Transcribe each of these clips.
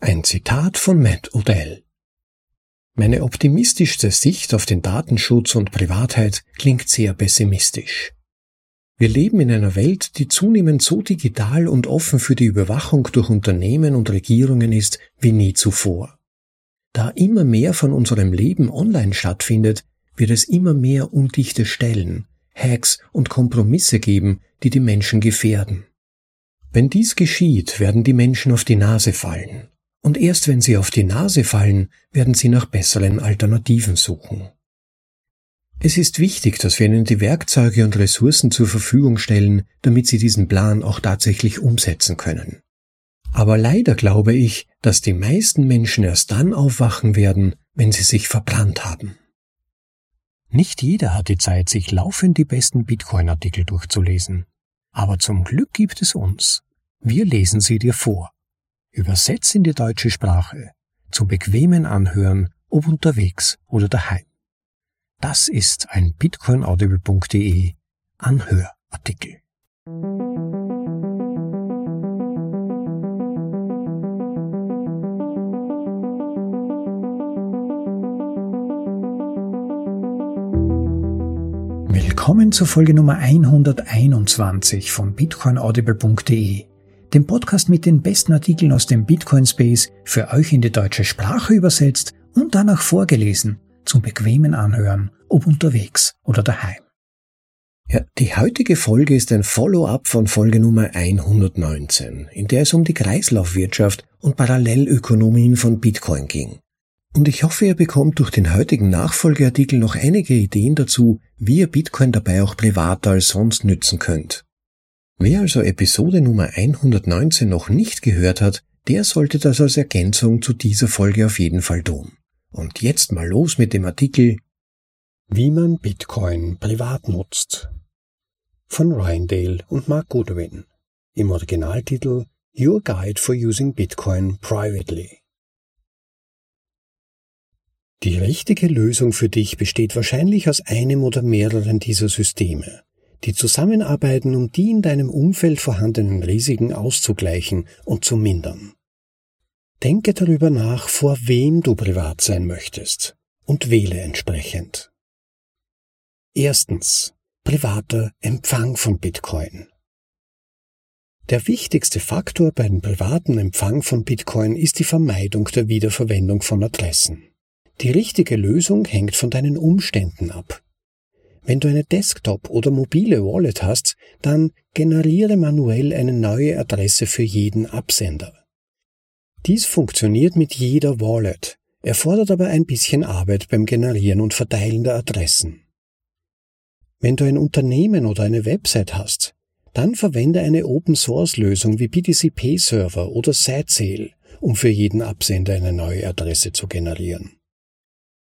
Ein Zitat von Matt Odell. Meine optimistischste Sicht auf den Datenschutz und Privatheit klingt sehr pessimistisch. Wir leben in einer Welt, die zunehmend so digital und offen für die Überwachung durch Unternehmen und Regierungen ist wie nie zuvor. Da immer mehr von unserem Leben online stattfindet, wird es immer mehr undichte Stellen, Hacks und Kompromisse geben, die die Menschen gefährden. Wenn dies geschieht, werden die Menschen auf die Nase fallen und erst wenn sie auf die Nase fallen, werden sie nach besseren Alternativen suchen. Es ist wichtig, dass wir ihnen die Werkzeuge und Ressourcen zur Verfügung stellen, damit sie diesen Plan auch tatsächlich umsetzen können. Aber leider glaube ich, dass die meisten Menschen erst dann aufwachen werden, wenn sie sich verbrannt haben. Nicht jeder hat die Zeit, sich laufend die besten Bitcoin-Artikel durchzulesen. Aber zum Glück gibt es uns. Wir lesen sie dir vor übersetzt in die deutsche Sprache, zum bequemen Anhören, ob unterwegs oder daheim. Das ist ein bitcoinaudible.de Anhörartikel. Willkommen zur Folge Nummer 121 von bitcoinaudible.de dem Podcast mit den besten Artikeln aus dem Bitcoin Space für euch in die deutsche Sprache übersetzt und danach vorgelesen zum bequemen Anhören, ob unterwegs oder daheim. Ja, die heutige Folge ist ein Follow-up von Folge Nummer 119, in der es um die Kreislaufwirtschaft und Parallelökonomien von Bitcoin ging. Und ich hoffe, ihr bekommt durch den heutigen Nachfolgeartikel noch einige Ideen dazu, wie ihr Bitcoin dabei auch privater als sonst nützen könnt. Wer also Episode Nummer 119 noch nicht gehört hat, der sollte das als Ergänzung zu dieser Folge auf jeden Fall tun. Und jetzt mal los mit dem Artikel Wie man Bitcoin privat nutzt von Ryan und Mark Goodwin im Originaltitel Your Guide for Using Bitcoin Privately. Die richtige Lösung für dich besteht wahrscheinlich aus einem oder mehreren dieser Systeme die zusammenarbeiten, um die in deinem Umfeld vorhandenen Risiken auszugleichen und zu mindern. Denke darüber nach, vor wem du privat sein möchtest und wähle entsprechend. Erstens. Privater Empfang von Bitcoin. Der wichtigste Faktor beim privaten Empfang von Bitcoin ist die Vermeidung der Wiederverwendung von Adressen. Die richtige Lösung hängt von deinen Umständen ab. Wenn du eine Desktop- oder mobile Wallet hast, dann generiere manuell eine neue Adresse für jeden Absender. Dies funktioniert mit jeder Wallet, erfordert aber ein bisschen Arbeit beim Generieren und Verteilen der Adressen. Wenn du ein Unternehmen oder eine Website hast, dann verwende eine Open-Source-Lösung wie BTC-Pay-Server oder Sitesail, um für jeden Absender eine neue Adresse zu generieren.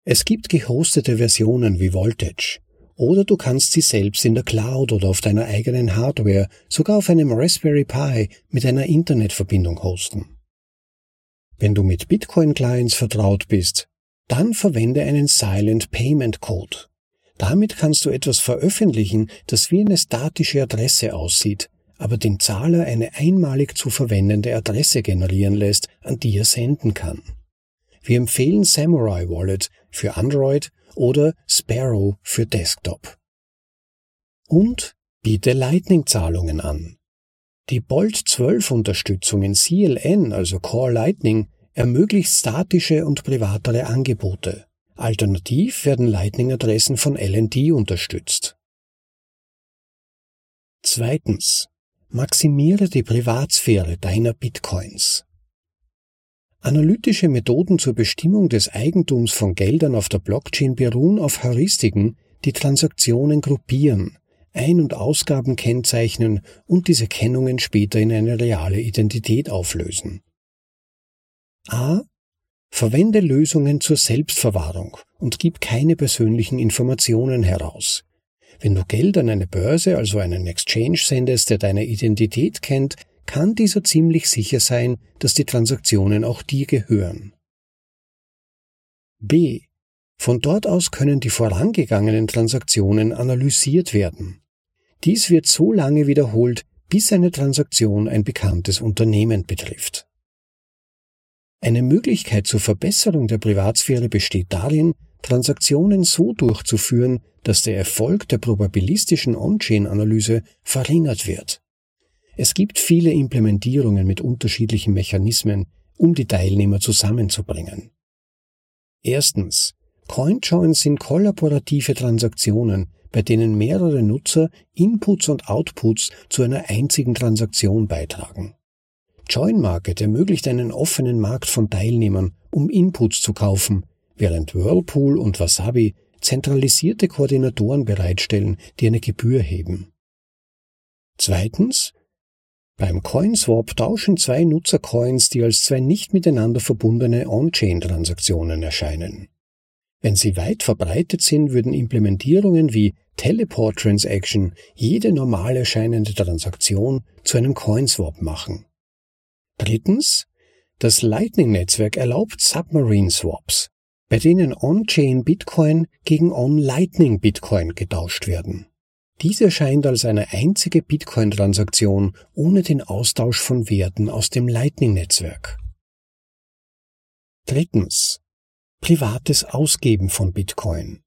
Es gibt gehostete Versionen wie Voltage, oder du kannst sie selbst in der Cloud oder auf deiner eigenen Hardware, sogar auf einem Raspberry Pi mit einer Internetverbindung hosten. Wenn du mit Bitcoin-Clients vertraut bist, dann verwende einen Silent Payment Code. Damit kannst du etwas veröffentlichen, das wie eine statische Adresse aussieht, aber dem Zahler eine einmalig zu verwendende Adresse generieren lässt, an die er senden kann. Wir empfehlen Samurai Wallet für Android oder Sparrow für Desktop. Und biete Lightning-Zahlungen an. Die Bolt 12 Unterstützung in CLN, also Core Lightning, ermöglicht statische und privatere Angebote. Alternativ werden Lightning-Adressen von LND unterstützt. Zweitens. Maximiere die Privatsphäre deiner Bitcoins. Analytische Methoden zur Bestimmung des Eigentums von Geldern auf der Blockchain beruhen auf Heuristiken, die Transaktionen gruppieren, Ein- und Ausgaben kennzeichnen und diese Kennungen später in eine reale Identität auflösen. A. Verwende Lösungen zur Selbstverwahrung und gib keine persönlichen Informationen heraus. Wenn du Geld an eine Börse, also einen Exchange sendest, der deine Identität kennt, kann dieser ziemlich sicher sein, dass die Transaktionen auch dir gehören. B. Von dort aus können die vorangegangenen Transaktionen analysiert werden. Dies wird so lange wiederholt, bis eine Transaktion ein bekanntes Unternehmen betrifft. Eine Möglichkeit zur Verbesserung der Privatsphäre besteht darin, Transaktionen so durchzuführen, dass der Erfolg der probabilistischen On-Chain-Analyse verringert wird. Es gibt viele Implementierungen mit unterschiedlichen Mechanismen, um die Teilnehmer zusammenzubringen. Erstens. CoinJoins sind kollaborative Transaktionen, bei denen mehrere Nutzer Inputs und Outputs zu einer einzigen Transaktion beitragen. Join Market ermöglicht einen offenen Markt von Teilnehmern, um Inputs zu kaufen, während Whirlpool und Wasabi zentralisierte Koordinatoren bereitstellen, die eine Gebühr heben. Zweitens, beim Coinswap tauschen zwei Nutzer Coins, die als zwei nicht miteinander verbundene On-Chain-Transaktionen erscheinen. Wenn sie weit verbreitet sind, würden Implementierungen wie Teleport Transaction jede normal erscheinende Transaktion zu einem Coinswap machen. Drittens, das Lightning-Netzwerk erlaubt Submarine Swaps, bei denen On-Chain Bitcoin gegen On-Lightning Bitcoin getauscht werden. Dies erscheint als eine einzige Bitcoin-Transaktion ohne den Austausch von Werten aus dem Lightning-Netzwerk. Drittens. Privates Ausgeben von Bitcoin.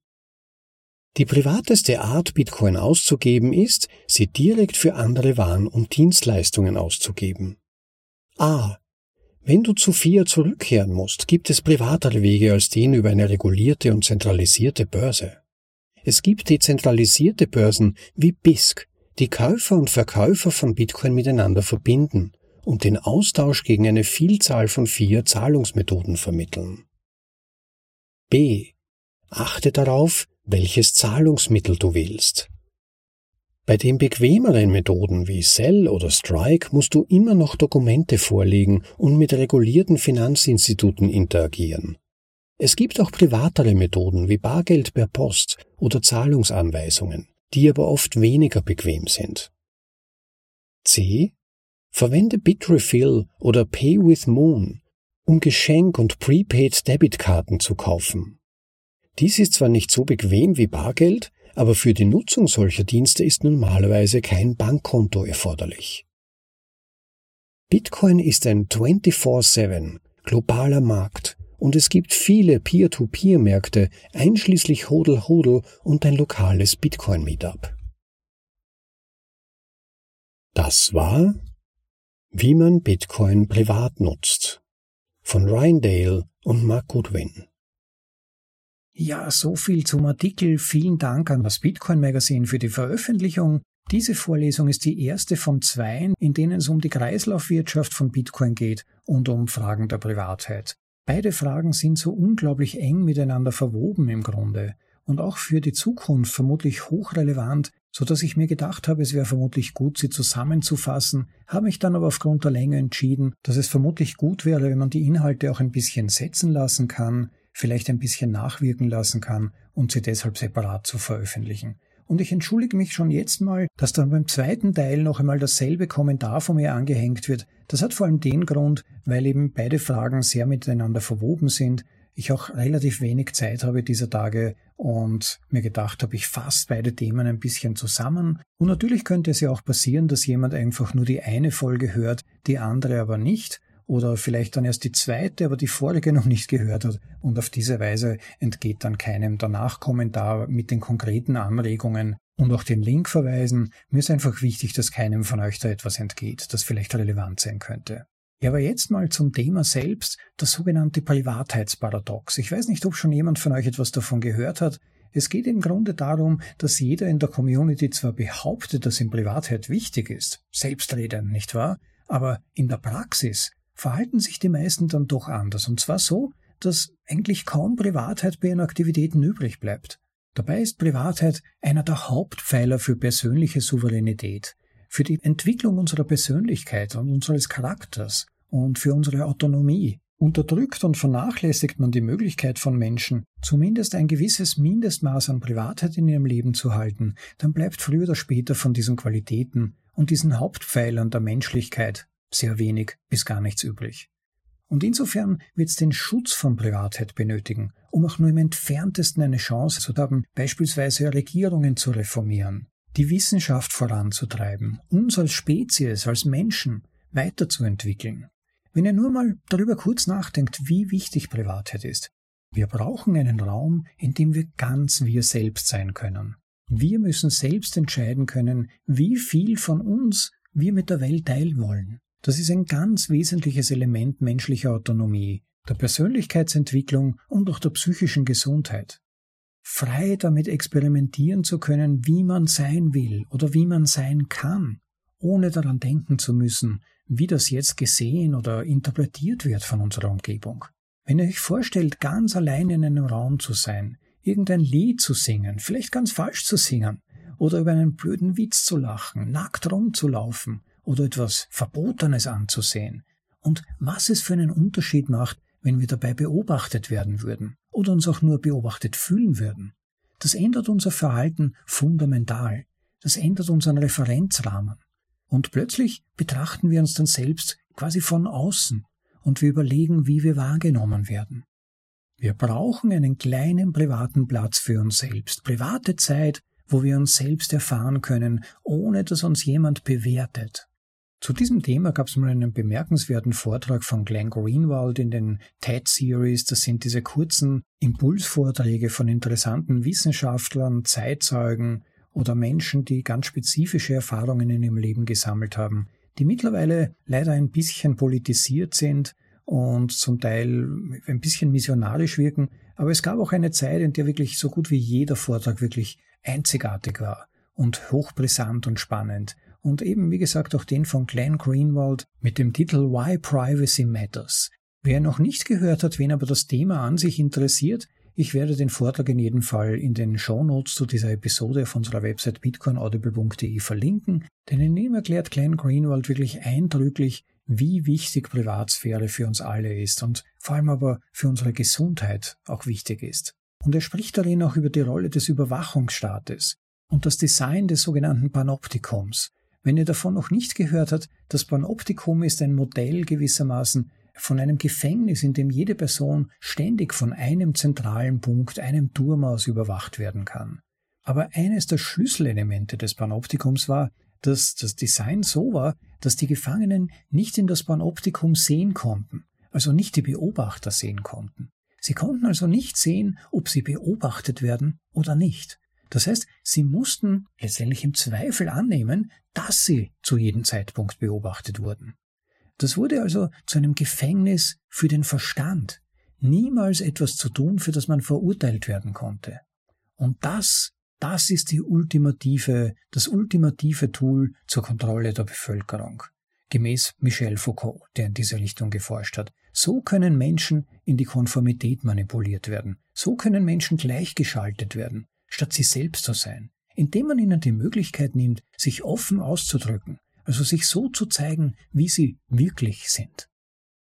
Die privateste Art, Bitcoin auszugeben, ist, sie direkt für andere Waren und Dienstleistungen auszugeben. A. Wenn du zu Fiat zurückkehren musst, gibt es privatere Wege als den über eine regulierte und zentralisierte Börse. Es gibt dezentralisierte Börsen wie BISC, die Käufer und Verkäufer von Bitcoin miteinander verbinden und den Austausch gegen eine Vielzahl von vier Zahlungsmethoden vermitteln. B. Achte darauf, welches Zahlungsmittel du wählst. Bei den bequemeren Methoden wie Cell oder Strike musst du immer noch Dokumente vorlegen und mit regulierten Finanzinstituten interagieren. Es gibt auch privatere Methoden wie Bargeld per Post oder Zahlungsanweisungen, die aber oft weniger bequem sind. C. Verwende Bitrefill oder Pay with Moon, um Geschenk- und Prepaid-Debitkarten zu kaufen. Dies ist zwar nicht so bequem wie Bargeld, aber für die Nutzung solcher Dienste ist normalerweise kein Bankkonto erforderlich. Bitcoin ist ein 24-7 globaler Markt und es gibt viele Peer-to-Peer-Märkte, einschließlich Hodel Hodel und ein lokales Bitcoin-Meetup. Das war Wie man Bitcoin privat nutzt von Ryan Dale und Mark Goodwin. Ja, so viel zum Artikel. Vielen Dank an das Bitcoin Magazine für die Veröffentlichung. Diese Vorlesung ist die erste von zweien, in denen es um die Kreislaufwirtschaft von Bitcoin geht und um Fragen der Privatheit. Beide Fragen sind so unglaublich eng miteinander verwoben im Grunde und auch für die Zukunft vermutlich hochrelevant, so dass ich mir gedacht habe, es wäre vermutlich gut, sie zusammenzufassen, habe mich dann aber aufgrund der Länge entschieden, dass es vermutlich gut wäre, wenn man die Inhalte auch ein bisschen setzen lassen kann, vielleicht ein bisschen nachwirken lassen kann und sie deshalb separat zu veröffentlichen. Und ich entschuldige mich schon jetzt mal, dass dann beim zweiten Teil noch einmal dasselbe Kommentar von mir angehängt wird. Das hat vor allem den Grund, weil eben beide Fragen sehr miteinander verwoben sind. Ich auch relativ wenig Zeit habe dieser Tage und mir gedacht habe, ich fasse beide Themen ein bisschen zusammen. Und natürlich könnte es ja auch passieren, dass jemand einfach nur die eine Folge hört, die andere aber nicht oder vielleicht dann erst die zweite, aber die vorige noch nicht gehört hat und auf diese Weise entgeht dann keinem danach Kommentar mit den konkreten Anregungen und auch den Link verweisen. Mir ist einfach wichtig, dass keinem von euch da etwas entgeht, das vielleicht relevant sein könnte. Ja, aber jetzt mal zum Thema selbst, das sogenannte Privatheitsparadox. Ich weiß nicht, ob schon jemand von euch etwas davon gehört hat. Es geht im Grunde darum, dass jeder in der Community zwar behauptet, dass ihm Privatheit wichtig ist, selbstredend, nicht wahr? Aber in der Praxis verhalten sich die meisten dann doch anders. Und zwar so, dass eigentlich kaum Privatheit bei ihren Aktivitäten übrig bleibt. Dabei ist Privatheit einer der Hauptpfeiler für persönliche Souveränität, für die Entwicklung unserer Persönlichkeit und unseres Charakters und für unsere Autonomie. Unterdrückt und vernachlässigt man die Möglichkeit von Menschen, zumindest ein gewisses Mindestmaß an Privatheit in ihrem Leben zu halten, dann bleibt früher oder später von diesen Qualitäten und diesen Hauptpfeilern der Menschlichkeit sehr wenig bis gar nichts übrig. Und insofern wird es den Schutz von Privatheit benötigen, um auch nur im entferntesten eine Chance zu haben, beispielsweise Regierungen zu reformieren, die Wissenschaft voranzutreiben, uns als Spezies, als Menschen weiterzuentwickeln. Wenn ihr nur mal darüber kurz nachdenkt, wie wichtig Privatheit ist. Wir brauchen einen Raum, in dem wir ganz wir selbst sein können. Wir müssen selbst entscheiden können, wie viel von uns wir mit der Welt teilen wollen. Das ist ein ganz wesentliches Element menschlicher Autonomie, der Persönlichkeitsentwicklung und auch der psychischen Gesundheit. Frei damit experimentieren zu können, wie man sein will oder wie man sein kann, ohne daran denken zu müssen, wie das jetzt gesehen oder interpretiert wird von unserer Umgebung. Wenn ihr euch vorstellt, ganz allein in einem Raum zu sein, irgendein Lied zu singen, vielleicht ganz falsch zu singen, oder über einen blöden Witz zu lachen, nackt rumzulaufen oder etwas Verbotenes anzusehen, und was es für einen Unterschied macht, wenn wir dabei beobachtet werden würden oder uns auch nur beobachtet fühlen würden. Das ändert unser Verhalten fundamental. Das ändert unseren Referenzrahmen. Und plötzlich betrachten wir uns dann selbst quasi von außen und wir überlegen, wie wir wahrgenommen werden. Wir brauchen einen kleinen privaten Platz für uns selbst, private Zeit, wo wir uns selbst erfahren können, ohne dass uns jemand bewertet. Zu diesem Thema gab es mal einen bemerkenswerten Vortrag von Glenn Greenwald in den TED Series. Das sind diese kurzen Impulsvorträge von interessanten Wissenschaftlern, Zeitzeugen oder Menschen, die ganz spezifische Erfahrungen in ihrem Leben gesammelt haben, die mittlerweile leider ein bisschen politisiert sind und zum Teil ein bisschen missionarisch wirken. Aber es gab auch eine Zeit, in der wirklich so gut wie jeder Vortrag wirklich einzigartig war und hochbrisant und spannend und eben wie gesagt auch den von Glenn Greenwald mit dem Titel Why Privacy Matters. Wer noch nicht gehört hat, wen aber das Thema an sich interessiert, ich werde den Vortrag in jedem Fall in den Shownotes zu dieser Episode auf unserer Website bitcoinaudible.de verlinken, denn in ihm erklärt Glenn Greenwald wirklich eindrücklich, wie wichtig Privatsphäre für uns alle ist und vor allem aber für unsere Gesundheit auch wichtig ist. Und er spricht darin auch über die Rolle des Überwachungsstaates und das Design des sogenannten Panoptikums, wenn ihr davon noch nicht gehört habt, das Panoptikum ist ein Modell gewissermaßen von einem Gefängnis, in dem jede Person ständig von einem zentralen Punkt, einem Turm aus überwacht werden kann. Aber eines der Schlüsselelemente des Panoptikums war, dass das Design so war, dass die Gefangenen nicht in das Panoptikum sehen konnten, also nicht die Beobachter sehen konnten. Sie konnten also nicht sehen, ob sie beobachtet werden oder nicht. Das heißt, sie mussten letztendlich im Zweifel annehmen, dass sie zu jedem Zeitpunkt beobachtet wurden. Das wurde also zu einem Gefängnis für den Verstand, niemals etwas zu tun, für das man verurteilt werden konnte. Und das, das ist die ultimative, das ultimative Tool zur Kontrolle der Bevölkerung. Gemäß Michel Foucault, der in diese Richtung geforscht hat. So können Menschen in die Konformität manipuliert werden. So können Menschen gleichgeschaltet werden statt sie selbst zu sein, indem man ihnen die Möglichkeit nimmt, sich offen auszudrücken, also sich so zu zeigen, wie sie wirklich sind.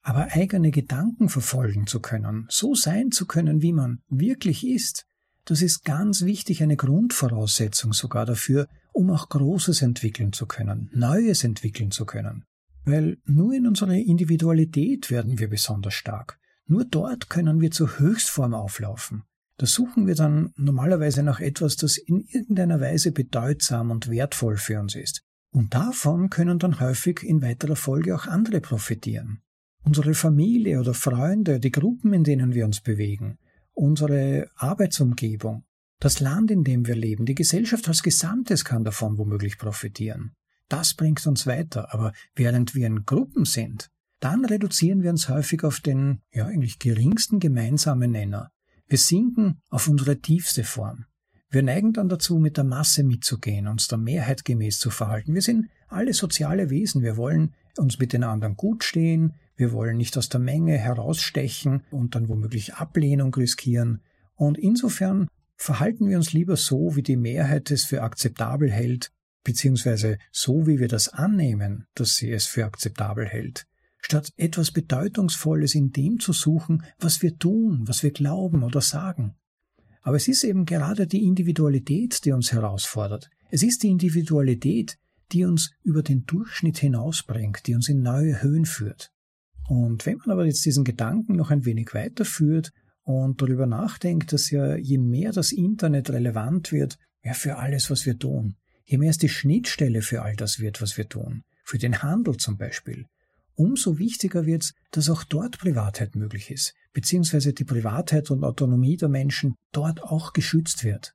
Aber eigene Gedanken verfolgen zu können, so sein zu können, wie man wirklich ist, das ist ganz wichtig, eine Grundvoraussetzung sogar dafür, um auch Großes entwickeln zu können, Neues entwickeln zu können. Weil nur in unserer Individualität werden wir besonders stark. Nur dort können wir zur Höchstform auflaufen. Da suchen wir dann normalerweise nach etwas, das in irgendeiner Weise bedeutsam und wertvoll für uns ist. Und davon können dann häufig in weiterer Folge auch andere profitieren. Unsere Familie oder Freunde, die Gruppen, in denen wir uns bewegen, unsere Arbeitsumgebung, das Land, in dem wir leben, die Gesellschaft als Gesamtes kann davon womöglich profitieren. Das bringt uns weiter, aber während wir in Gruppen sind, dann reduzieren wir uns häufig auf den ja eigentlich geringsten gemeinsamen Nenner wir sinken auf unsere tiefste Form. Wir neigen dann dazu, mit der Masse mitzugehen, uns der Mehrheit gemäß zu verhalten. Wir sind alle soziale Wesen. Wir wollen uns mit den anderen gut stehen. Wir wollen nicht aus der Menge herausstechen und dann womöglich Ablehnung riskieren. Und insofern verhalten wir uns lieber so, wie die Mehrheit es für akzeptabel hält, beziehungsweise so, wie wir das annehmen, dass sie es für akzeptabel hält statt etwas Bedeutungsvolles in dem zu suchen, was wir tun, was wir glauben oder sagen. Aber es ist eben gerade die Individualität, die uns herausfordert. Es ist die Individualität, die uns über den Durchschnitt hinausbringt, die uns in neue Höhen führt. Und wenn man aber jetzt diesen Gedanken noch ein wenig weiterführt und darüber nachdenkt, dass ja je mehr das Internet relevant wird, ja für alles, was wir tun, je mehr es die Schnittstelle für all das wird, was wir tun, für den Handel zum Beispiel, umso wichtiger wird es, dass auch dort Privatheit möglich ist, beziehungsweise die Privatheit und Autonomie der Menschen dort auch geschützt wird.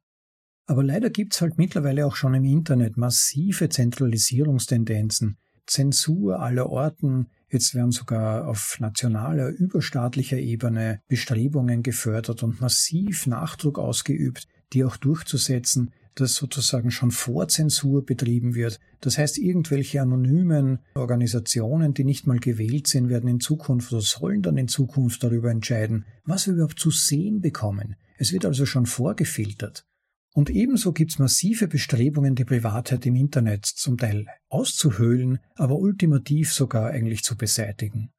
Aber leider gibt es halt mittlerweile auch schon im Internet massive Zentralisierungstendenzen, Zensur aller Orten, jetzt werden sogar auf nationaler, überstaatlicher Ebene Bestrebungen gefördert und massiv Nachdruck ausgeübt, die auch durchzusetzen, dass sozusagen schon vor Zensur betrieben wird. Das heißt, irgendwelche anonymen Organisationen, die nicht mal gewählt sind, werden in Zukunft oder sollen dann in Zukunft darüber entscheiden, was wir überhaupt zu sehen bekommen. Es wird also schon vorgefiltert. Und ebenso gibt es massive Bestrebungen, die Privatheit im Internet zum Teil auszuhöhlen, aber ultimativ sogar eigentlich zu beseitigen.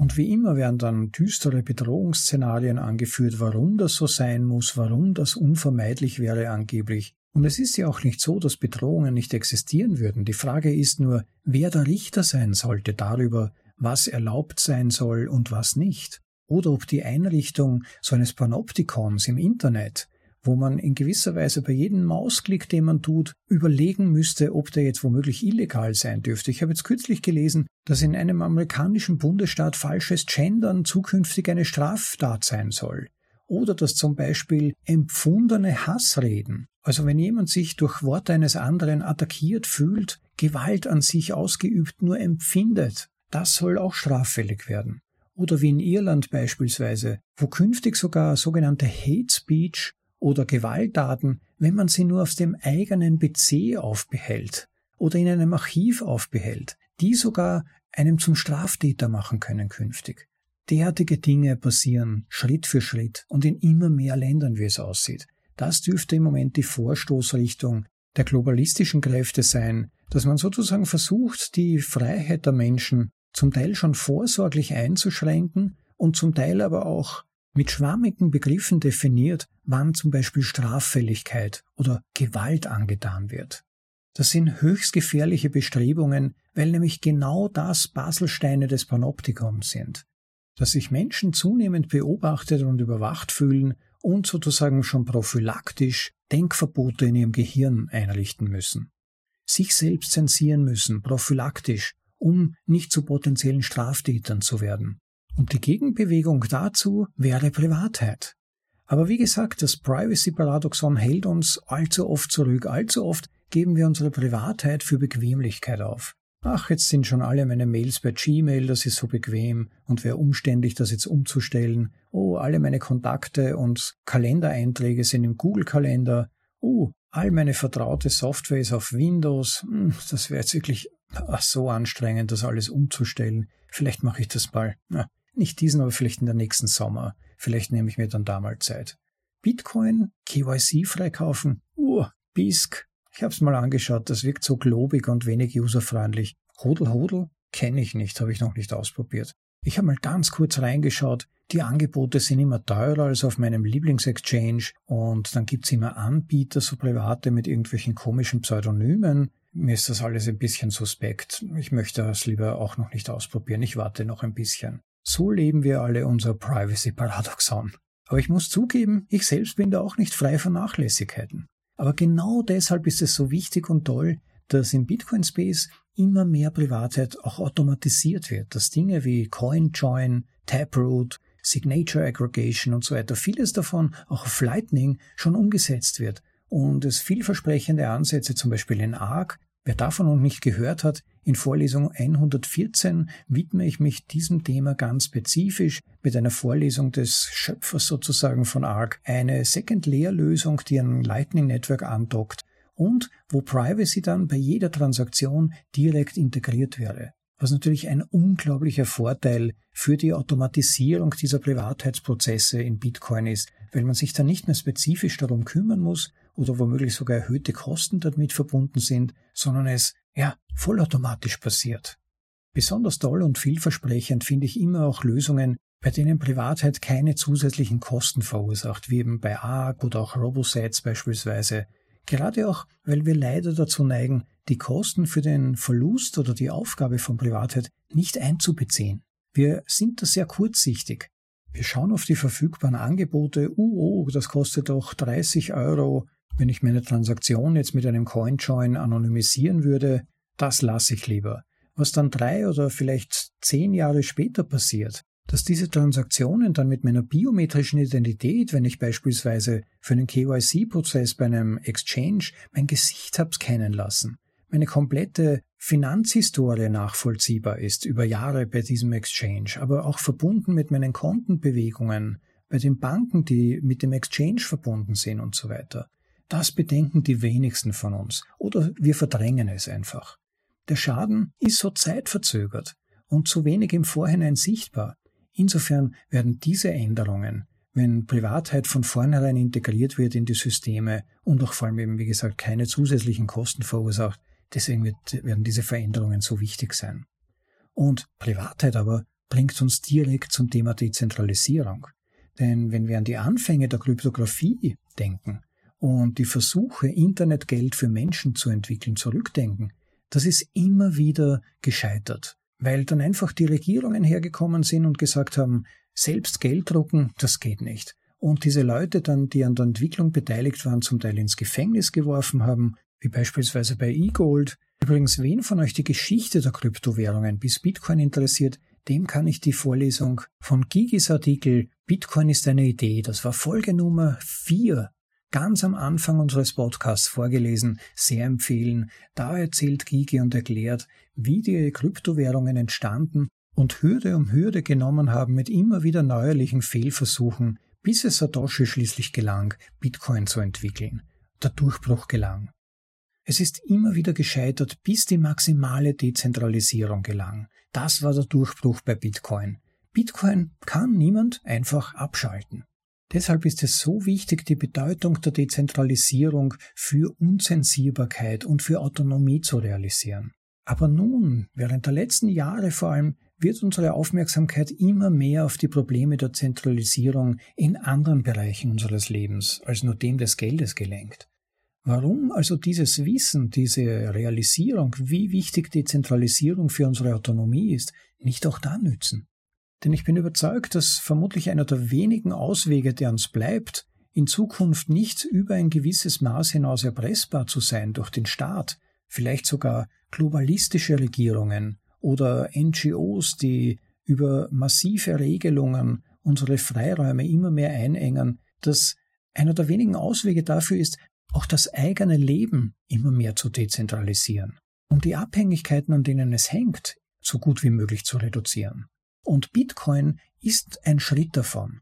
Und wie immer werden dann düstere Bedrohungsszenarien angeführt, warum das so sein muss, warum das unvermeidlich wäre angeblich. Und es ist ja auch nicht so, dass Bedrohungen nicht existieren würden. Die Frage ist nur, wer der Richter sein sollte darüber, was erlaubt sein soll und was nicht. Oder ob die Einrichtung so eines Panoptikons im Internet, wo man in gewisser Weise bei jedem Mausklick, den man tut, überlegen müsste, ob der jetzt womöglich illegal sein dürfte. Ich habe jetzt kürzlich gelesen, dass in einem amerikanischen Bundesstaat falsches Gendern zukünftig eine Straftat sein soll oder dass zum Beispiel empfundene Hassreden, also wenn jemand sich durch Worte eines anderen attackiert fühlt, Gewalt an sich ausgeübt nur empfindet, das soll auch straffällig werden. Oder wie in Irland beispielsweise, wo künftig sogar sogenannte Hate Speech oder Gewalttaten, wenn man sie nur auf dem eigenen PC aufbehält oder in einem Archiv aufbehält, die sogar einem zum Straftäter machen können künftig. Derartige Dinge passieren Schritt für Schritt und in immer mehr Ländern, wie es aussieht. Das dürfte im Moment die Vorstoßrichtung der globalistischen Kräfte sein, dass man sozusagen versucht, die Freiheit der Menschen zum Teil schon vorsorglich einzuschränken und zum Teil aber auch mit schwammigen Begriffen definiert, wann zum Beispiel Straffälligkeit oder Gewalt angetan wird. Das sind höchst gefährliche Bestrebungen, weil nämlich genau das Baselsteine des Panoptikons sind dass sich Menschen zunehmend beobachtet und überwacht fühlen und sozusagen schon prophylaktisch Denkverbote in ihrem Gehirn einrichten müssen. Sich selbst zensieren müssen, prophylaktisch, um nicht zu potenziellen Straftätern zu werden. Und die Gegenbewegung dazu wäre Privatheit. Aber wie gesagt, das Privacy-Paradoxon hält uns allzu oft zurück. Allzu oft geben wir unsere Privatheit für Bequemlichkeit auf. Ach, jetzt sind schon alle meine Mails bei Gmail, das ist so bequem und wäre umständlich, das jetzt umzustellen. Oh, alle meine Kontakte und Kalendereinträge sind im Google-Kalender. Oh, all meine vertraute Software ist auf Windows. Hm, das wäre jetzt wirklich ach, so anstrengend, das alles umzustellen. Vielleicht mache ich das mal. Na, nicht diesen, aber vielleicht in der nächsten Sommer. Vielleicht nehme ich mir dann da mal Zeit. Bitcoin, KYC freikaufen. Uh, BISC, ich habe es mal angeschaut, das wirkt so globig und wenig userfreundlich. Hodel Hodel kenne ich nicht, habe ich noch nicht ausprobiert. Ich habe mal ganz kurz reingeschaut. Die Angebote sind immer teurer als auf meinem Lieblingsexchange und dann gibt's immer Anbieter, so private mit irgendwelchen komischen Pseudonymen. Mir ist das alles ein bisschen suspekt. Ich möchte das lieber auch noch nicht ausprobieren. Ich warte noch ein bisschen. So leben wir alle unser Privacy-Paradoxon. Aber ich muss zugeben, ich selbst bin da auch nicht frei von Nachlässigkeiten. Aber genau deshalb ist es so wichtig und toll, dass im Bitcoin Space immer mehr Privatheit auch automatisiert wird, dass Dinge wie CoinJoin, Taproot, Signature Aggregation und so weiter, vieles davon auch auf Lightning schon umgesetzt wird. Und es vielversprechende Ansätze zum Beispiel in ARC Wer davon noch nicht gehört hat, in Vorlesung 114 widme ich mich diesem Thema ganz spezifisch mit einer Vorlesung des Schöpfers sozusagen von ARC, eine Second-Layer-Lösung, die an Lightning Network andockt und wo Privacy dann bei jeder Transaktion direkt integriert wäre. Was natürlich ein unglaublicher Vorteil für die Automatisierung dieser Privatheitsprozesse in Bitcoin ist, weil man sich dann nicht mehr spezifisch darum kümmern muss, oder womöglich sogar erhöhte Kosten damit verbunden sind, sondern es, ja, vollautomatisch passiert. Besonders toll und vielversprechend finde ich immer auch Lösungen, bei denen Privatheit keine zusätzlichen Kosten verursacht, wie eben bei ARC oder auch RoboSets beispielsweise. Gerade auch, weil wir leider dazu neigen, die Kosten für den Verlust oder die Aufgabe von Privatheit nicht einzubeziehen. Wir sind da sehr kurzsichtig. Wir schauen auf die verfügbaren Angebote, uh, oh, das kostet doch 30 Euro, wenn ich meine Transaktion jetzt mit einem CoinJoin anonymisieren würde, das lasse ich lieber. was dann drei oder vielleicht zehn Jahre später passiert, dass diese Transaktionen dann mit meiner biometrischen Identität, wenn ich beispielsweise für einen KYC-Prozess bei einem Exchange mein Gesicht habe scannen lassen, meine komplette Finanzhistorie nachvollziehbar ist über Jahre bei diesem Exchange, aber auch verbunden mit meinen Kontenbewegungen, bei den Banken, die mit dem Exchange verbunden sind und so weiter. Das bedenken die wenigsten von uns oder wir verdrängen es einfach. Der Schaden ist so zeitverzögert und zu wenig im Vorhinein sichtbar. Insofern werden diese Änderungen, wenn Privatheit von vornherein integriert wird in die Systeme und auch vor allem eben, wie gesagt, keine zusätzlichen Kosten verursacht, deswegen wird, werden diese Veränderungen so wichtig sein. Und Privatheit aber bringt uns direkt zum Thema Dezentralisierung. Denn wenn wir an die Anfänge der Kryptographie denken und die Versuche, Internetgeld für Menschen zu entwickeln, zurückdenken, das ist immer wieder gescheitert, weil dann einfach die Regierungen hergekommen sind und gesagt haben, selbst Geld drucken, das geht nicht. Und diese Leute dann, die an der Entwicklung beteiligt waren, zum Teil ins Gefängnis geworfen haben, wie beispielsweise bei eGold. Übrigens, wen von euch die Geschichte der Kryptowährungen bis Bitcoin interessiert, dem kann ich die Vorlesung von Gigis Artikel Bitcoin ist eine Idee, das war Folge Nummer 4, ganz am Anfang unseres Podcasts vorgelesen, sehr empfehlen. Da erzählt Gigi und erklärt, wie die Kryptowährungen entstanden und Hürde um Hürde genommen haben mit immer wieder neuerlichen Fehlversuchen, bis es Satoshi schließlich gelang, Bitcoin zu entwickeln. Der Durchbruch gelang. Es ist immer wieder gescheitert, bis die maximale Dezentralisierung gelang. Das war der Durchbruch bei Bitcoin. Bitcoin kann niemand einfach abschalten. Deshalb ist es so wichtig, die Bedeutung der Dezentralisierung für Unzensierbarkeit und für Autonomie zu realisieren. Aber nun, während der letzten Jahre vor allem, wird unsere Aufmerksamkeit immer mehr auf die Probleme der Zentralisierung in anderen Bereichen unseres Lebens als nur dem des Geldes gelenkt. Warum also dieses Wissen, diese Realisierung, wie wichtig Dezentralisierung für unsere Autonomie ist, nicht auch da nützen? Denn ich bin überzeugt, dass vermutlich einer der wenigen Auswege, der uns bleibt, in Zukunft nicht über ein gewisses Maß hinaus erpressbar zu sein durch den Staat, vielleicht sogar globalistische Regierungen oder NGOs, die über massive Regelungen unsere Freiräume immer mehr einengen, dass einer der wenigen Auswege dafür ist, auch das eigene Leben immer mehr zu dezentralisieren, um die Abhängigkeiten, an denen es hängt, so gut wie möglich zu reduzieren. Und Bitcoin ist ein Schritt davon.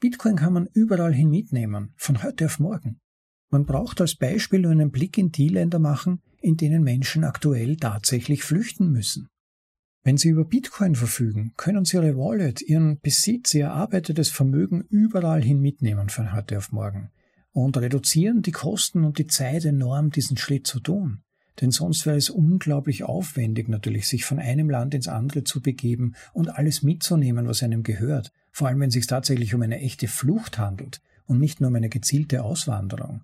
Bitcoin kann man überall hin mitnehmen, von heute auf morgen. Man braucht als Beispiel nur einen Blick in die Länder machen, in denen Menschen aktuell tatsächlich flüchten müssen. Wenn Sie über Bitcoin verfügen, können Sie Ihre Wallet, Ihren Besitz, Ihr erarbeitetes Vermögen überall hin mitnehmen von heute auf morgen und reduzieren die Kosten und die Zeit enorm, diesen Schritt zu tun. Denn sonst wäre es unglaublich aufwendig natürlich, sich von einem Land ins andere zu begeben und alles mitzunehmen, was einem gehört, vor allem wenn es sich tatsächlich um eine echte Flucht handelt und nicht nur um eine gezielte Auswanderung.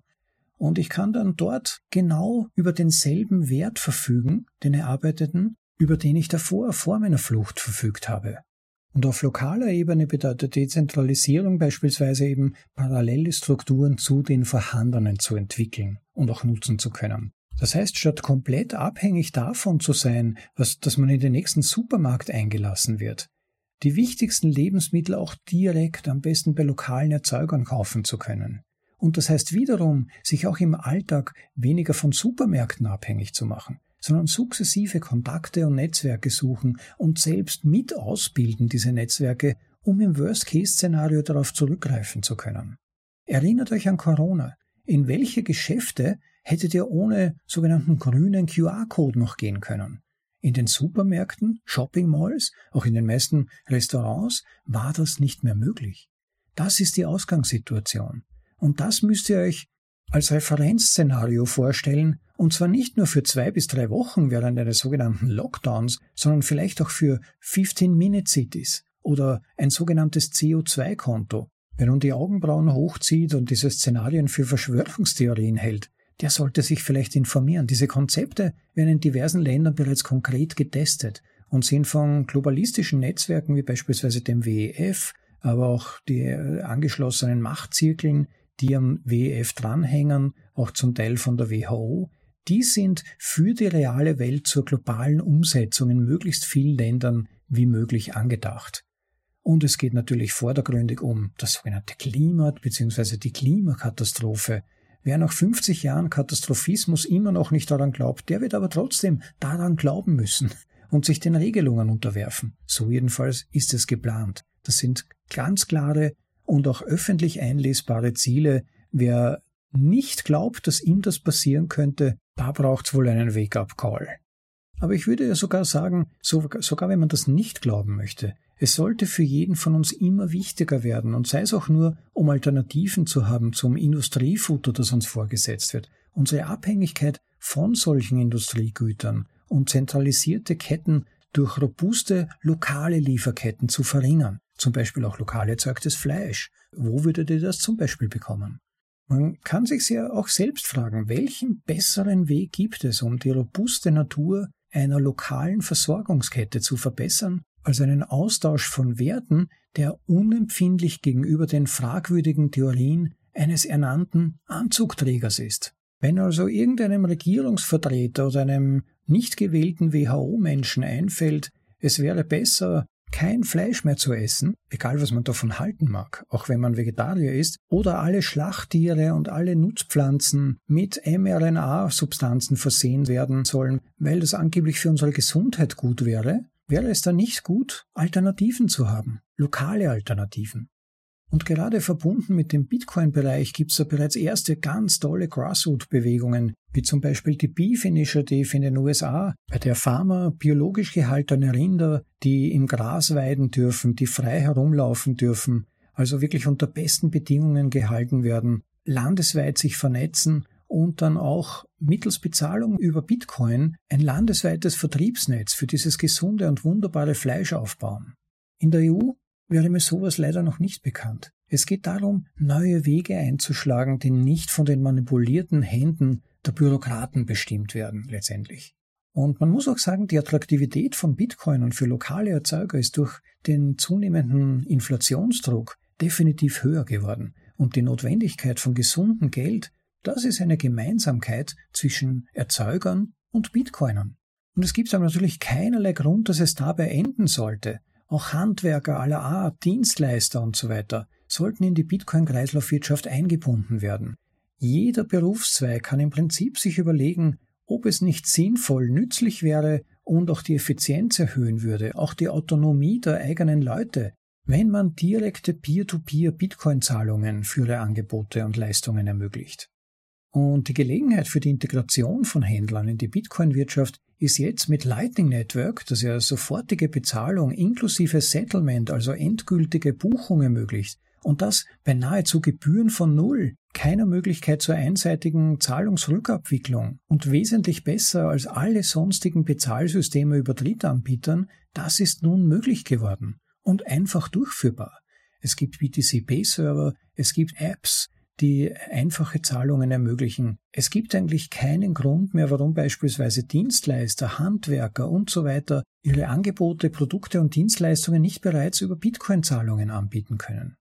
Und ich kann dann dort genau über denselben Wert verfügen, den erarbeiteten, über den ich davor vor meiner Flucht verfügt habe. Und auf lokaler Ebene bedeutet Dezentralisierung beispielsweise eben parallele Strukturen zu den vorhandenen zu entwickeln und auch nutzen zu können. Das heißt, statt komplett abhängig davon zu sein, was, dass man in den nächsten Supermarkt eingelassen wird, die wichtigsten Lebensmittel auch direkt am besten bei lokalen Erzeugern kaufen zu können. Und das heißt wiederum, sich auch im Alltag weniger von Supermärkten abhängig zu machen, sondern sukzessive Kontakte und Netzwerke suchen und selbst mit ausbilden diese Netzwerke, um im Worst-Case-Szenario darauf zurückgreifen zu können. Erinnert euch an Corona. In welche Geschäfte hättet ihr ohne sogenannten grünen QR-Code noch gehen können? In den Supermärkten, Shopping Malls, auch in den meisten Restaurants war das nicht mehr möglich. Das ist die Ausgangssituation. Und das müsst ihr euch als Referenzszenario vorstellen, und zwar nicht nur für zwei bis drei Wochen während eines sogenannten Lockdowns, sondern vielleicht auch für 15-Minute-Cities oder ein sogenanntes CO2-Konto. Wer nun die Augenbrauen hochzieht und diese Szenarien für Verschwörungstheorien hält, der sollte sich vielleicht informieren. Diese Konzepte werden in diversen Ländern bereits konkret getestet und sind von globalistischen Netzwerken wie beispielsweise dem WEF, aber auch die äh, angeschlossenen Machtzirkeln die am WEF dranhängen, auch zum Teil von der WHO, die sind für die reale Welt zur globalen Umsetzung in möglichst vielen Ländern wie möglich angedacht. Und es geht natürlich vordergründig um das sogenannte Klima bzw. die Klimakatastrophe. Wer nach 50 Jahren Katastrophismus immer noch nicht daran glaubt, der wird aber trotzdem daran glauben müssen und sich den Regelungen unterwerfen. So jedenfalls ist es geplant. Das sind ganz klare und auch öffentlich einlesbare Ziele. Wer nicht glaubt, dass ihm das passieren könnte, da braucht es wohl einen Wake-up-Call. Aber ich würde ja sogar sagen, sogar wenn man das nicht glauben möchte, es sollte für jeden von uns immer wichtiger werden, und sei es auch nur, um Alternativen zu haben zum Industriefutter, das uns vorgesetzt wird. Unsere Abhängigkeit von solchen Industriegütern und zentralisierte Ketten durch robuste lokale Lieferketten zu verringern. Zum Beispiel auch lokal erzeugtes Fleisch. Wo würdet ihr das zum Beispiel bekommen? Man kann sich ja auch selbst fragen, welchen besseren Weg gibt es, um die robuste Natur einer lokalen Versorgungskette zu verbessern, als einen Austausch von Werten, der unempfindlich gegenüber den fragwürdigen Theorien eines ernannten Anzugträgers ist. Wenn also irgendeinem Regierungsvertreter oder einem nicht gewählten WHO-Menschen einfällt, es wäre besser, kein Fleisch mehr zu essen, egal was man davon halten mag, auch wenn man Vegetarier ist, oder alle Schlachttiere und alle Nutzpflanzen mit mRNA-Substanzen versehen werden sollen, weil das angeblich für unsere Gesundheit gut wäre, wäre es dann nicht gut, Alternativen zu haben, lokale Alternativen. Und gerade verbunden mit dem Bitcoin-Bereich gibt es da bereits erste ganz tolle Grassroot-Bewegungen, wie zum Beispiel die Beef Initiative in den USA, bei der Farmer biologisch gehaltene Rinder, die im Gras weiden dürfen, die frei herumlaufen dürfen, also wirklich unter besten Bedingungen gehalten werden, landesweit sich vernetzen und dann auch mittels Bezahlung über Bitcoin ein landesweites Vertriebsnetz für dieses gesunde und wunderbare Fleisch aufbauen. In der EU wäre mir sowas leider noch nicht bekannt. Es geht darum, neue Wege einzuschlagen, die nicht von den manipulierten Händen der Bürokraten bestimmt werden, letztendlich. Und man muss auch sagen, die Attraktivität von Bitcoin und für lokale Erzeuger ist durch den zunehmenden Inflationsdruck definitiv höher geworden. Und die Notwendigkeit von gesundem Geld, das ist eine Gemeinsamkeit zwischen Erzeugern und Bitcoinern. Und es gibt aber natürlich keinerlei Grund, dass es dabei enden sollte. Auch Handwerker aller Art, Dienstleister und so weiter sollten in die Bitcoin-Kreislaufwirtschaft eingebunden werden. Jeder Berufszweig kann im Prinzip sich überlegen, ob es nicht sinnvoll, nützlich wäre und auch die Effizienz erhöhen würde, auch die Autonomie der eigenen Leute, wenn man direkte Peer-to-Peer-Bitcoin-Zahlungen für ihre Angebote und Leistungen ermöglicht. Und die Gelegenheit für die Integration von Händlern in die Bitcoin-Wirtschaft ist jetzt mit Lightning Network, das ja sofortige Bezahlung inklusive Settlement, also endgültige Buchung ermöglicht, und das bei nahezu Gebühren von Null, keiner Möglichkeit zur einseitigen Zahlungsrückabwicklung und wesentlich besser als alle sonstigen Bezahlsysteme über Drittanbietern, das ist nun möglich geworden und einfach durchführbar. Es gibt BTC Pay Server, es gibt Apps, die einfache Zahlungen ermöglichen. Es gibt eigentlich keinen Grund mehr, warum beispielsweise Dienstleister, Handwerker und so weiter ihre Angebote, Produkte und Dienstleistungen nicht bereits über Bitcoin-Zahlungen anbieten können.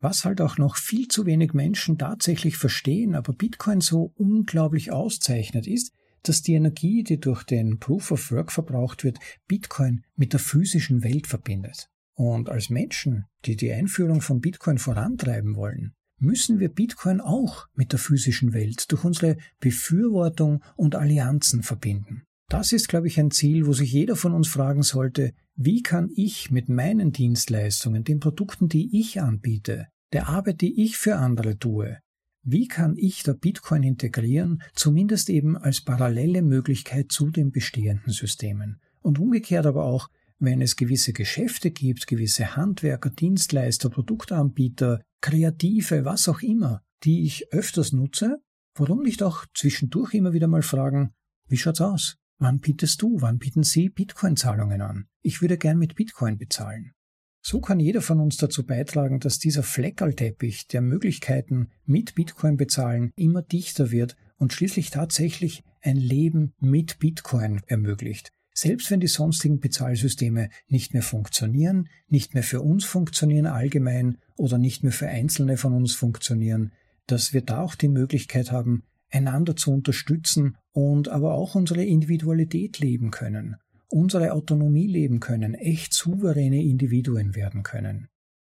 Was halt auch noch viel zu wenig Menschen tatsächlich verstehen, aber Bitcoin so unglaublich auszeichnet, ist, dass die Energie, die durch den Proof of Work verbraucht wird, Bitcoin mit der physischen Welt verbindet. Und als Menschen, die die Einführung von Bitcoin vorantreiben wollen, müssen wir Bitcoin auch mit der physischen Welt durch unsere Befürwortung und Allianzen verbinden. Das ist, glaube ich, ein Ziel, wo sich jeder von uns fragen sollte, wie kann ich mit meinen Dienstleistungen, den Produkten, die ich anbiete, der Arbeit, die ich für andere tue, wie kann ich da Bitcoin integrieren, zumindest eben als parallele Möglichkeit zu den bestehenden Systemen? Und umgekehrt aber auch, wenn es gewisse Geschäfte gibt, gewisse Handwerker, Dienstleister, Produktanbieter, Kreative, was auch immer, die ich öfters nutze, warum nicht auch zwischendurch immer wieder mal fragen, wie schaut's aus? Wann bietest du, wann bieten Sie Bitcoin-Zahlungen an? Ich würde gern mit Bitcoin bezahlen. So kann jeder von uns dazu beitragen, dass dieser Fleckerlteppich der Möglichkeiten mit Bitcoin bezahlen immer dichter wird und schließlich tatsächlich ein Leben mit Bitcoin ermöglicht. Selbst wenn die sonstigen Bezahlsysteme nicht mehr funktionieren, nicht mehr für uns funktionieren allgemein oder nicht mehr für Einzelne von uns funktionieren, dass wir da auch die Möglichkeit haben, einander zu unterstützen und aber auch unsere Individualität leben können, unsere Autonomie leben können, echt souveräne Individuen werden können.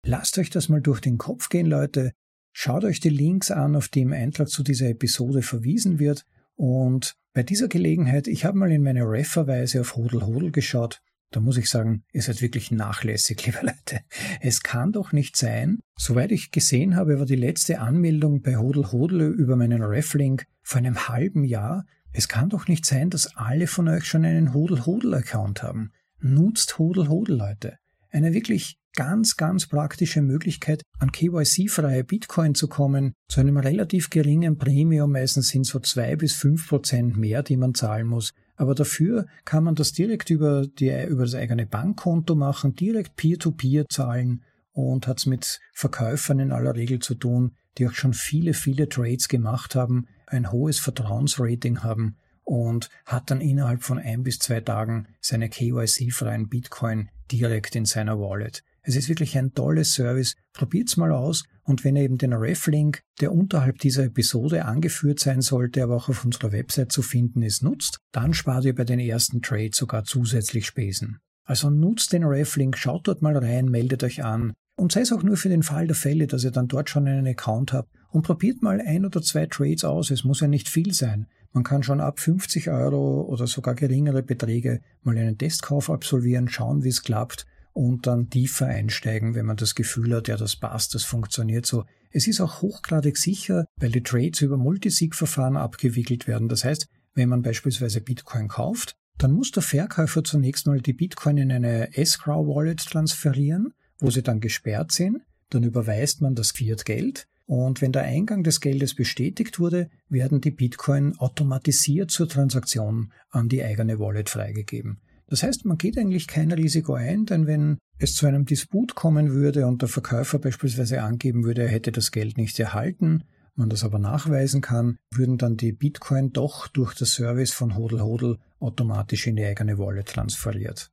Lasst euch das mal durch den Kopf gehen, Leute. Schaut euch die Links an, auf die im Eintrag zu dieser Episode verwiesen wird. Und bei dieser Gelegenheit, ich habe mal in meine Referweise auf Hodel Hodel geschaut da muss ich sagen, ihr seid wirklich nachlässig, liebe Leute. Es kann doch nicht sein, soweit ich gesehen habe, war die letzte Anmeldung bei Hodel Hodel über meinen Reflink vor einem halben Jahr. Es kann doch nicht sein, dass alle von euch schon einen Hodel Hodel Account haben. Nutzt Hodel Hodel, Leute. Eine wirklich ganz, ganz praktische Möglichkeit, an KYC-freie Bitcoin zu kommen, zu einem relativ geringen Premium, meistens sind so zwei bis fünf Prozent mehr, die man zahlen muss. Aber dafür kann man das direkt über, die, über das eigene Bankkonto machen, direkt Peer-to-Peer -Peer zahlen und hat es mit Verkäufern in aller Regel zu tun, die auch schon viele, viele Trades gemacht haben, ein hohes Vertrauensrating haben und hat dann innerhalb von ein bis zwei Tagen seine KYC-freien Bitcoin direkt in seiner Wallet. Es ist wirklich ein tolles Service. Probiert's mal aus. Und wenn ihr eben den Reflink, der unterhalb dieser Episode angeführt sein sollte, aber auch auf unserer Website zu finden ist, nutzt, dann spart ihr bei den ersten Trades sogar zusätzlich Spesen. Also nutzt den Reflink, schaut dort mal rein, meldet euch an. Und sei es auch nur für den Fall der Fälle, dass ihr dann dort schon einen Account habt und probiert mal ein oder zwei Trades aus. Es muss ja nicht viel sein. Man kann schon ab 50 Euro oder sogar geringere Beträge mal einen Testkauf absolvieren, schauen, wie es klappt und dann tiefer einsteigen, wenn man das Gefühl hat, ja, das passt, das funktioniert so. Es ist auch hochgradig sicher, weil die Trades über Multisig-Verfahren abgewickelt werden. Das heißt, wenn man beispielsweise Bitcoin kauft, dann muss der Verkäufer zunächst mal die Bitcoin in eine Escrow-Wallet transferieren, wo sie dann gesperrt sind. Dann überweist man das Fiat-Geld und wenn der Eingang des Geldes bestätigt wurde, werden die Bitcoin automatisiert zur Transaktion an die eigene Wallet freigegeben. Das heißt, man geht eigentlich kein Risiko ein, denn wenn es zu einem Disput kommen würde und der Verkäufer beispielsweise angeben würde, er hätte das Geld nicht erhalten, man das aber nachweisen kann, würden dann die Bitcoin doch durch das Service von Hodel Hodel automatisch in die eigene Wallet transferiert.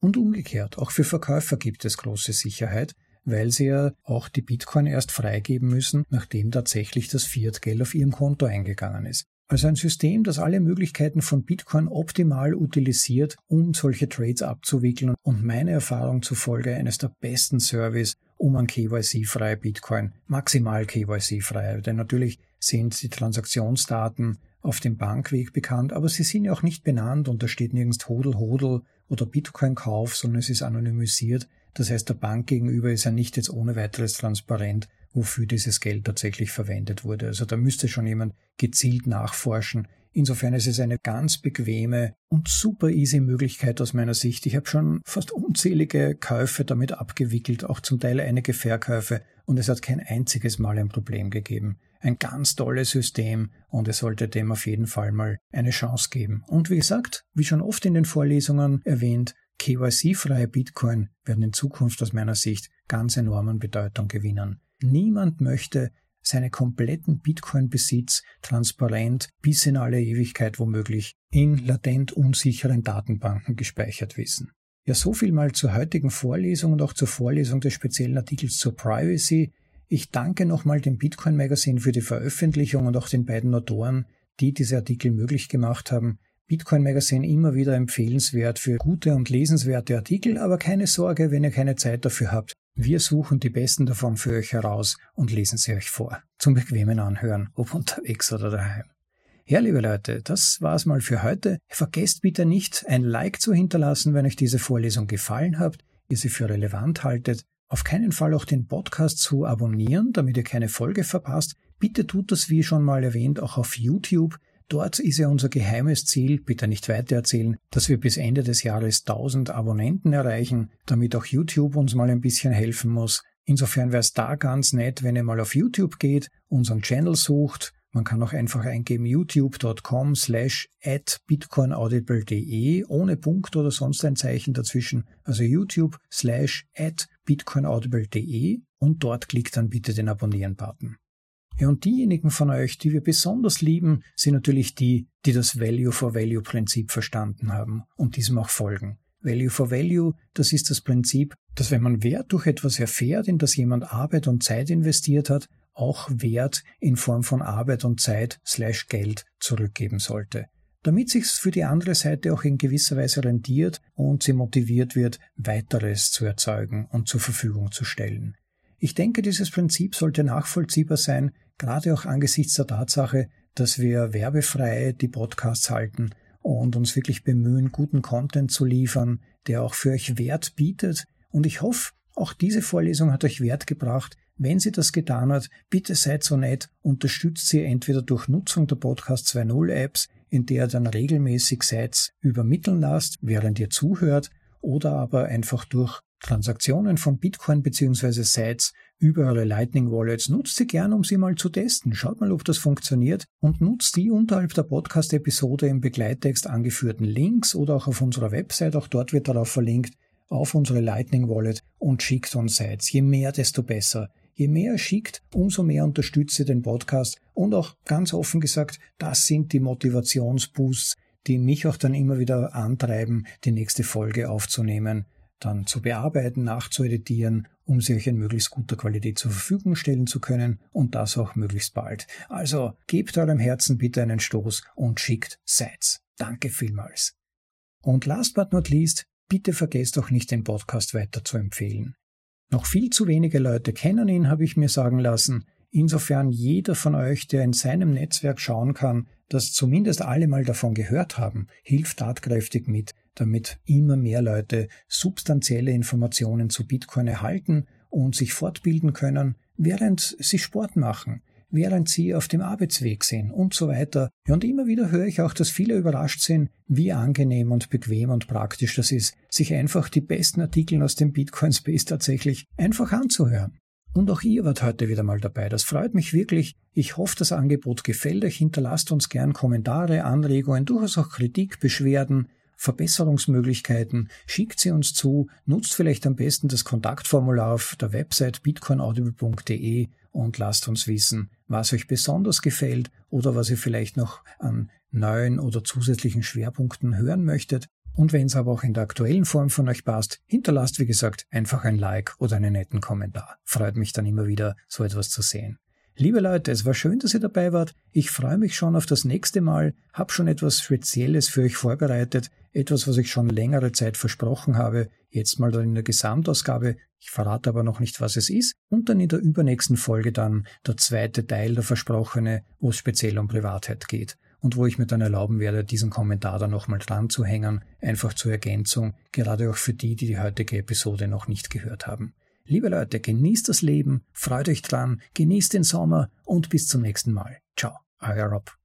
Und umgekehrt, auch für Verkäufer gibt es große Sicherheit, weil sie ja auch die Bitcoin erst freigeben müssen, nachdem tatsächlich das Fiat-Geld auf ihrem Konto eingegangen ist. Also ein System, das alle Möglichkeiten von Bitcoin optimal utilisiert, um solche Trades abzuwickeln und meiner Erfahrung zufolge eines der besten Service, um an KYC-freie Bitcoin, maximal KYC-freie, denn natürlich sind die Transaktionsdaten auf dem Bankweg bekannt, aber sie sind ja auch nicht benannt und da steht nirgends Hodel Hodel oder Bitcoin-Kauf, sondern es ist anonymisiert. Das heißt, der Bank gegenüber ist ja nicht jetzt ohne weiteres transparent, wofür dieses Geld tatsächlich verwendet wurde. Also da müsste schon jemand gezielt nachforschen. Insofern ist es eine ganz bequeme und super easy Möglichkeit aus meiner Sicht. Ich habe schon fast unzählige Käufe damit abgewickelt, auch zum Teil einige Verkäufe, und es hat kein einziges Mal ein Problem gegeben. Ein ganz tolles System und es sollte dem auf jeden Fall mal eine Chance geben. Und wie gesagt, wie schon oft in den Vorlesungen erwähnt, KYC-freie Bitcoin werden in Zukunft aus meiner Sicht ganz enormen Bedeutung gewinnen. Niemand möchte seine kompletten Bitcoin-Besitz transparent bis in alle Ewigkeit womöglich in latent unsicheren Datenbanken gespeichert wissen. Ja, so viel mal zur heutigen Vorlesung und auch zur Vorlesung des speziellen Artikels zur Privacy. Ich danke nochmal dem Bitcoin Magazine für die Veröffentlichung und auch den beiden Autoren, die diese Artikel möglich gemacht haben. Bitcoin Magazine immer wieder empfehlenswert für gute und lesenswerte Artikel, aber keine Sorge, wenn ihr keine Zeit dafür habt. Wir suchen die besten davon für euch heraus und lesen sie euch vor. Zum bequemen Anhören, ob unterwegs oder daheim. Ja, liebe Leute, das war's mal für heute. Vergesst bitte nicht, ein Like zu hinterlassen, wenn euch diese Vorlesung gefallen hat, ihr sie für relevant haltet. Auf keinen Fall auch den Podcast zu abonnieren, damit ihr keine Folge verpasst. Bitte tut das, wie schon mal erwähnt, auch auf YouTube. Dort ist ja unser geheimes Ziel, bitte nicht weitererzählen, dass wir bis Ende des Jahres 1000 Abonnenten erreichen, damit auch YouTube uns mal ein bisschen helfen muss. Insofern wäre es da ganz nett, wenn ihr mal auf YouTube geht, unseren Channel sucht. Man kann auch einfach eingeben youtube.com slash at bitcoinaudible.de ohne Punkt oder sonst ein Zeichen dazwischen. Also youtube slash at bitcoinaudible.de und dort klickt dann bitte den Abonnieren-Button. Ja, und diejenigen von euch, die wir besonders lieben, sind natürlich die, die das Value for Value Prinzip verstanden haben und diesem auch folgen. Value for Value, das ist das Prinzip, dass wenn man Wert durch etwas erfährt, in das jemand Arbeit und Zeit investiert hat, auch Wert in Form von Arbeit und Zeit slash Geld zurückgeben sollte. Damit sich's für die andere Seite auch in gewisser Weise rentiert und sie motiviert wird, weiteres zu erzeugen und zur Verfügung zu stellen. Ich denke, dieses Prinzip sollte nachvollziehbar sein, gerade auch angesichts der Tatsache, dass wir werbefrei die Podcasts halten und uns wirklich bemühen, guten Content zu liefern, der auch für euch Wert bietet. Und ich hoffe, auch diese Vorlesung hat euch Wert gebracht. Wenn sie das getan hat, bitte seid so nett, unterstützt sie entweder durch Nutzung der Podcast 2.0 Apps, in der ihr dann regelmäßig Sites übermitteln lasst, während ihr zuhört, oder aber einfach durch Transaktionen von Bitcoin bzw. Sites über eure Lightning Wallets. Nutzt sie gern, um sie mal zu testen. Schaut mal, ob das funktioniert und nutzt die unterhalb der Podcast-Episode im Begleittext angeführten Links oder auch auf unserer Website, auch dort wird darauf verlinkt, auf unsere Lightning Wallet und schickt uns Sites. Je mehr, desto besser. Je mehr schickt, umso mehr unterstützt ihr den Podcast und auch ganz offen gesagt, das sind die Motivationsboosts, die mich auch dann immer wieder antreiben, die nächste Folge aufzunehmen dann zu bearbeiten, nachzueditieren, um sie euch in möglichst guter Qualität zur Verfügung stellen zu können und das auch möglichst bald. Also gebt eurem Herzen bitte einen Stoß und schickt Sites. Danke vielmals. Und last but not least, bitte vergesst auch nicht den Podcast weiter zu empfehlen. Noch viel zu wenige Leute kennen ihn, habe ich mir sagen lassen. Insofern jeder von euch, der in seinem Netzwerk schauen kann, dass zumindest alle mal davon gehört haben, hilft tatkräftig mit, damit immer mehr Leute substanzielle Informationen zu Bitcoin erhalten und sich fortbilden können, während sie Sport machen, während sie auf dem Arbeitsweg sind und so weiter. Und immer wieder höre ich auch, dass viele überrascht sind, wie angenehm und bequem und praktisch das ist, sich einfach die besten Artikel aus dem Bitcoin Space tatsächlich einfach anzuhören. Und auch ihr wart heute wieder mal dabei. Das freut mich wirklich. Ich hoffe, das Angebot gefällt euch. Hinterlasst uns gern Kommentare, Anregungen, durchaus auch Kritik, Beschwerden. Verbesserungsmöglichkeiten, schickt sie uns zu, nutzt vielleicht am besten das Kontaktformular auf der Website bitcoinaudible.de und lasst uns wissen, was euch besonders gefällt oder was ihr vielleicht noch an neuen oder zusätzlichen Schwerpunkten hören möchtet. Und wenn es aber auch in der aktuellen Form von euch passt, hinterlasst wie gesagt einfach ein Like oder einen netten Kommentar. Freut mich dann immer wieder, so etwas zu sehen. Liebe Leute, es war schön, dass ihr dabei wart. Ich freue mich schon auf das nächste Mal, hab schon etwas Spezielles für euch vorbereitet, etwas, was ich schon längere Zeit versprochen habe, jetzt mal dann in der Gesamtausgabe, ich verrate aber noch nicht, was es ist, und dann in der übernächsten Folge dann der zweite Teil der Versprochene, wo es speziell um Privatheit geht. Und wo ich mir dann erlauben werde, diesen Kommentar dann nochmal dran zu hängen, einfach zur Ergänzung, gerade auch für die, die die heutige Episode noch nicht gehört haben. Liebe Leute, genießt das Leben, freut euch dran, genießt den Sommer und bis zum nächsten Mal. Ciao, euer Rob.